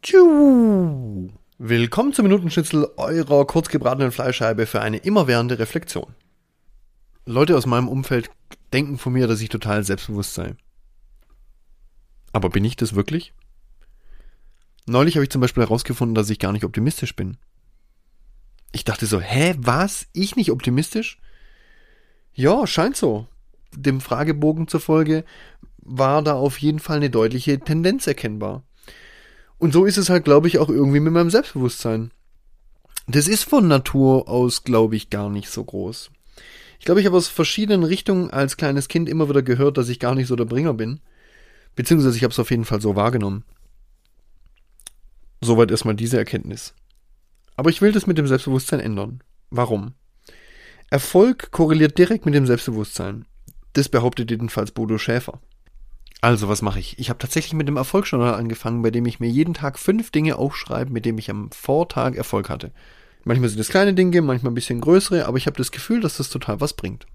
Tschu. Willkommen zum Minutenschnitzel eurer kurzgebratenen Fleischscheibe für eine immerwährende Reflexion. Leute aus meinem Umfeld denken von mir, dass ich total selbstbewusst sei. Aber bin ich das wirklich? Neulich habe ich zum Beispiel herausgefunden, dass ich gar nicht optimistisch bin. Ich dachte so, hä, was? Ich nicht optimistisch? Ja, scheint so. Dem Fragebogen zufolge war da auf jeden Fall eine deutliche Tendenz erkennbar. Und so ist es halt, glaube ich, auch irgendwie mit meinem Selbstbewusstsein. Das ist von Natur aus, glaube ich, gar nicht so groß. Ich glaube, ich habe aus verschiedenen Richtungen als kleines Kind immer wieder gehört, dass ich gar nicht so der Bringer bin. Beziehungsweise ich habe es auf jeden Fall so wahrgenommen. Soweit erstmal diese Erkenntnis. Aber ich will das mit dem Selbstbewusstsein ändern. Warum? Erfolg korreliert direkt mit dem Selbstbewusstsein. Das behauptet jedenfalls Bodo Schäfer. Also, was mache ich? Ich habe tatsächlich mit dem Erfolgsjournal angefangen, bei dem ich mir jeden Tag fünf Dinge aufschreibe, mit denen ich am Vortag Erfolg hatte. Manchmal sind es kleine Dinge, manchmal ein bisschen größere, aber ich habe das Gefühl, dass das total was bringt.